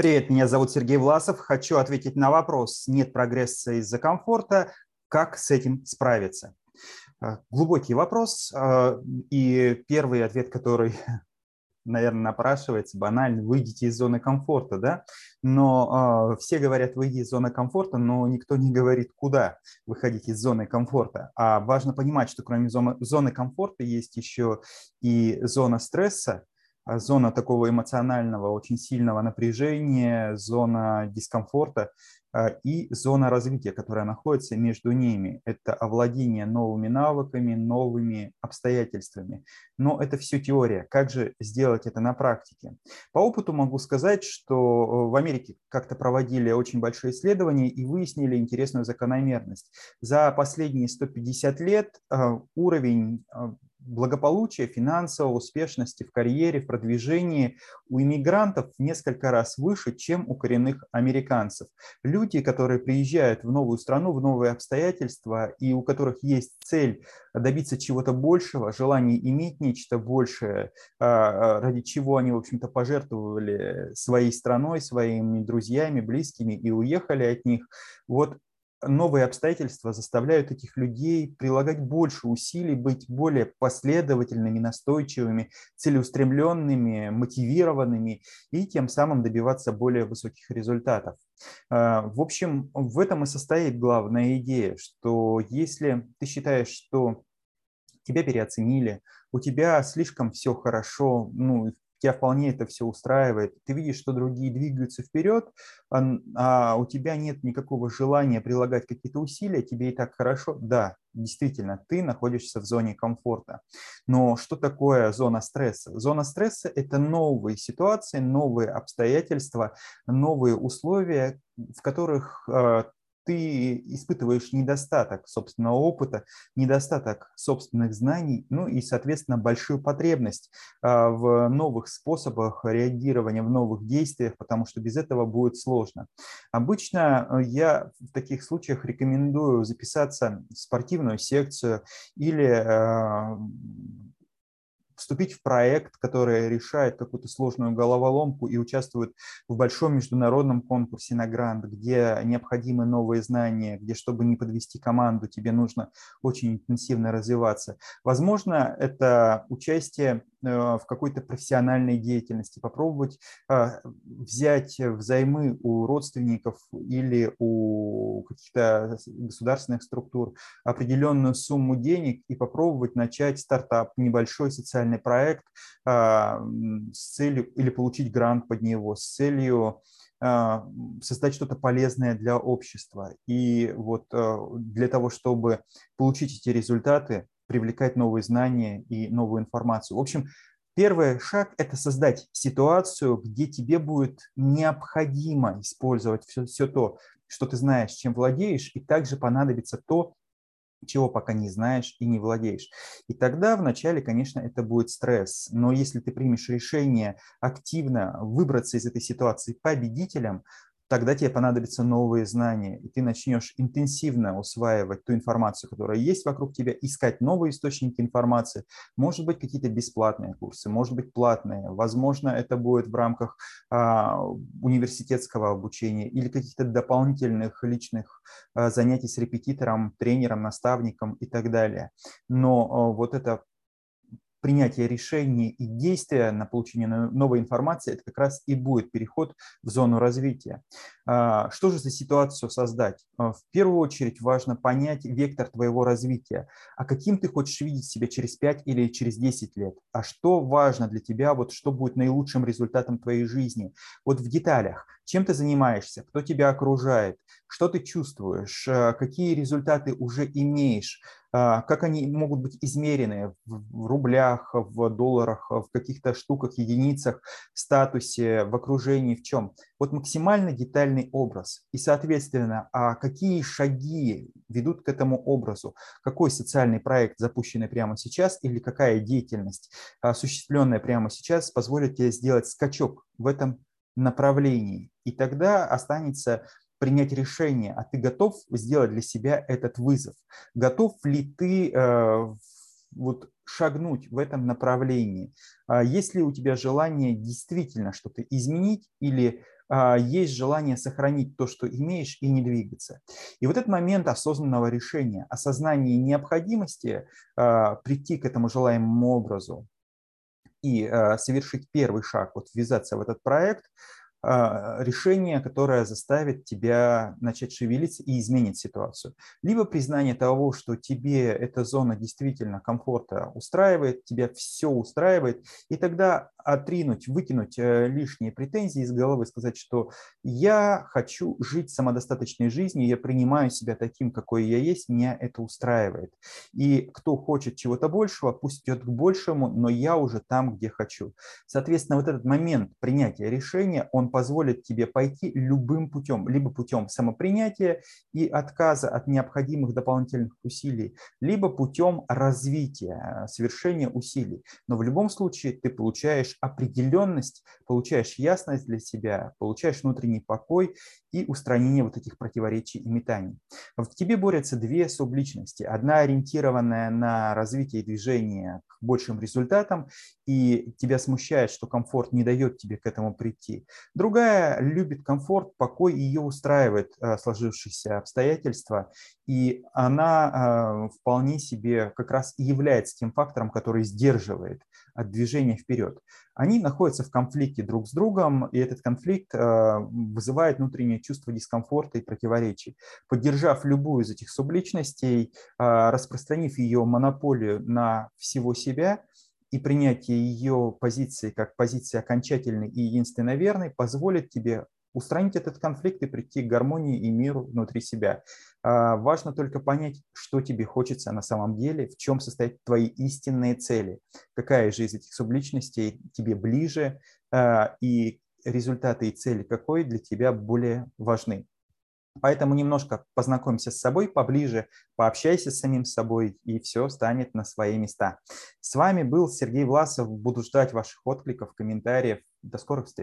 Привет, меня зовут Сергей Власов. Хочу ответить на вопрос, нет прогресса из-за комфорта, как с этим справиться? Э, глубокий вопрос, э, и первый ответ, который, наверное, напрашивается, банально, выйдите из зоны комфорта, да? Но э, все говорят, выйди из зоны комфорта, но никто не говорит, куда выходить из зоны комфорта. А важно понимать, что кроме зоны, комфорта есть еще и зона стресса, зона такого эмоционального, очень сильного напряжения, зона дискомфорта а, и зона развития, которая находится между ними. Это овладение новыми навыками, новыми обстоятельствами. Но это все теория. Как же сделать это на практике? По опыту могу сказать, что э, в Америке как-то проводили очень большие исследования и выяснили интересную закономерность. За последние 150 лет а, уровень благополучия, финансовой успешности в карьере, в продвижении у иммигрантов несколько раз выше, чем у коренных американцев. Люди, которые приезжают в новую страну, в новые обстоятельства, и у которых есть цель добиться чего-то большего, желание иметь нечто большее, а, а, ради чего они, в общем-то, пожертвовали своей страной, своими друзьями, близкими и уехали от них. Вот новые обстоятельства заставляют этих людей прилагать больше усилий, быть более последовательными, настойчивыми, целеустремленными, мотивированными и тем самым добиваться более высоких результатов. А, в общем, в этом и состоит главная идея, что если ты считаешь, что тебя переоценили, у тебя слишком все хорошо, ну, тебя вполне это все устраивает, ты видишь, что другие двигаются вперед, а, у тебя нет никакого желания прилагать какие-то усилия, тебе и так хорошо, да, действительно, ты находишься в зоне комфорта. Но что такое зона стресса? Зона стресса – это новые ситуации, новые обстоятельства, новые условия, в которых а, ты испытываешь недостаток собственного опыта, недостаток собственных знаний, ну и, соответственно, большую потребность а, в новых способах реагирования, в новых действиях, потому что без этого будет сложно. Обычно э, я в таких случаях рекомендую записаться в спортивную секцию или а, вступить в проект, который решает какую-то сложную головоломку и участвует в большом международном конкурсе на грант, где необходимы новые знания, где, чтобы не подвести команду, тебе нужно очень интенсивно развиваться. Возможно, это участие в какой-то профессиональной деятельности, попробовать а, взять взаймы у родственников или у каких-то государственных структур определенную сумму денег и попробовать начать стартап, небольшой социальный проект а, с целью или получить грант под него с целью а, создать что-то полезное для общества. И вот для того, чтобы получить эти результаты, привлекать новые знания и новую информацию. В общем, первый шаг – это создать ситуацию, где тебе будет необходимо использовать все, все то, что ты знаешь, чем владеешь, и также понадобится то, чего пока не знаешь и не владеешь. И тогда вначале, конечно, это будет стресс. Но если ты примешь решение активно выбраться из этой ситуации победителем, тогда тебе понадобятся новые знания, и ты начнешь интенсивно усваивать ту информацию, которая есть вокруг тебя, искать новые источники информации, может быть, какие-то бесплатные курсы, может быть, платные, возможно, это будет в рамках а, университетского обучения или каких-то дополнительных личных а, занятий с репетитором, тренером, наставником и так далее. Но а, вот это принятие решений и действия на получение новой информации, это как раз и будет переход в зону развития. А, что же за ситуацию создать? А, в первую очередь важно понять вектор твоего развития. А каким ты хочешь видеть себя через 5 или через 10 лет? А что важно для тебя, вот что будет наилучшим результатом твоей жизни? Вот в деталях. Чем ты занимаешься? Кто тебя окружает? Что ты чувствуешь? А, какие результаты уже имеешь? А, как они могут быть измерены в рублях, в долларах, в каких-то штуках, единицах, статусе, в окружении, в чем. Вот максимально детальный образ. И, соответственно, а какие шаги ведут к этому образу? Какой социальный проект, запущенный прямо сейчас, или какая деятельность, осуществленная прямо сейчас, позволит тебе сделать скачок в этом направлении. И тогда останется принять решение, а ты готов сделать для себя этот вызов? Готов ли ты э, вот шагнуть в этом направлении? А есть ли у тебя желание действительно что-то изменить или а, есть желание сохранить то, что имеешь, и не двигаться. И вот этот момент осознанного решения, осознания необходимости а, прийти к этому желаемому образу и а, совершить первый шаг, вот ввязаться в этот проект – решение, которое заставит тебя начать шевелиться и изменит ситуацию. Либо признание того, что тебе эта зона действительно комфорта устраивает, тебя все устраивает, и тогда отринуть, выкинуть э, лишние претензии из головы, сказать, что я хочу жить самодостаточной жизнью, я принимаю себя таким, какой я есть, меня это устраивает. И кто хочет чего-то большего, пусть идет к большему, но я уже там, где хочу. Соответственно, вот этот момент принятия решения, он позволит тебе пойти любым путем, либо путем самопринятия и отказа от необходимых дополнительных усилий, либо путем развития, совершения усилий. Но в любом случае ты получаешь определенность, получаешь ясность для себя, получаешь внутренний покой и устранение вот этих противоречий и метаний. В тебе борются две субличности. Одна ориентированная на развитие движения к большим результатам, и тебя смущает, что комфорт не дает тебе к этому прийти. Другая любит комфорт, покой, ее устраивает э, сложившиеся обстоятельства, и она э, вполне себе как раз и является тем фактором, который сдерживает от движения вперед. Они находятся в конфликте друг с другом, и этот конфликт э, вызывает внутреннее чувство дискомфорта и противоречий. Поддержав любую из этих субличностей, распространив ее монополию на всего себя, и принятие ее позиции как позиции окончательной и единственно верной позволит тебе устранить этот конфликт и прийти к гармонии и миру внутри себя. А, важно только понять, что тебе хочется на самом деле, в чем состоят твои истинные цели, какая же из этих субличностей тебе ближе, а, и результаты и цели какой для тебя более важны. Поэтому немножко познакомься с собой поближе, пообщайся с самим собой, и все станет на свои места. С вами был Сергей Власов. Буду ждать ваших откликов, комментариев. До скорых встреч.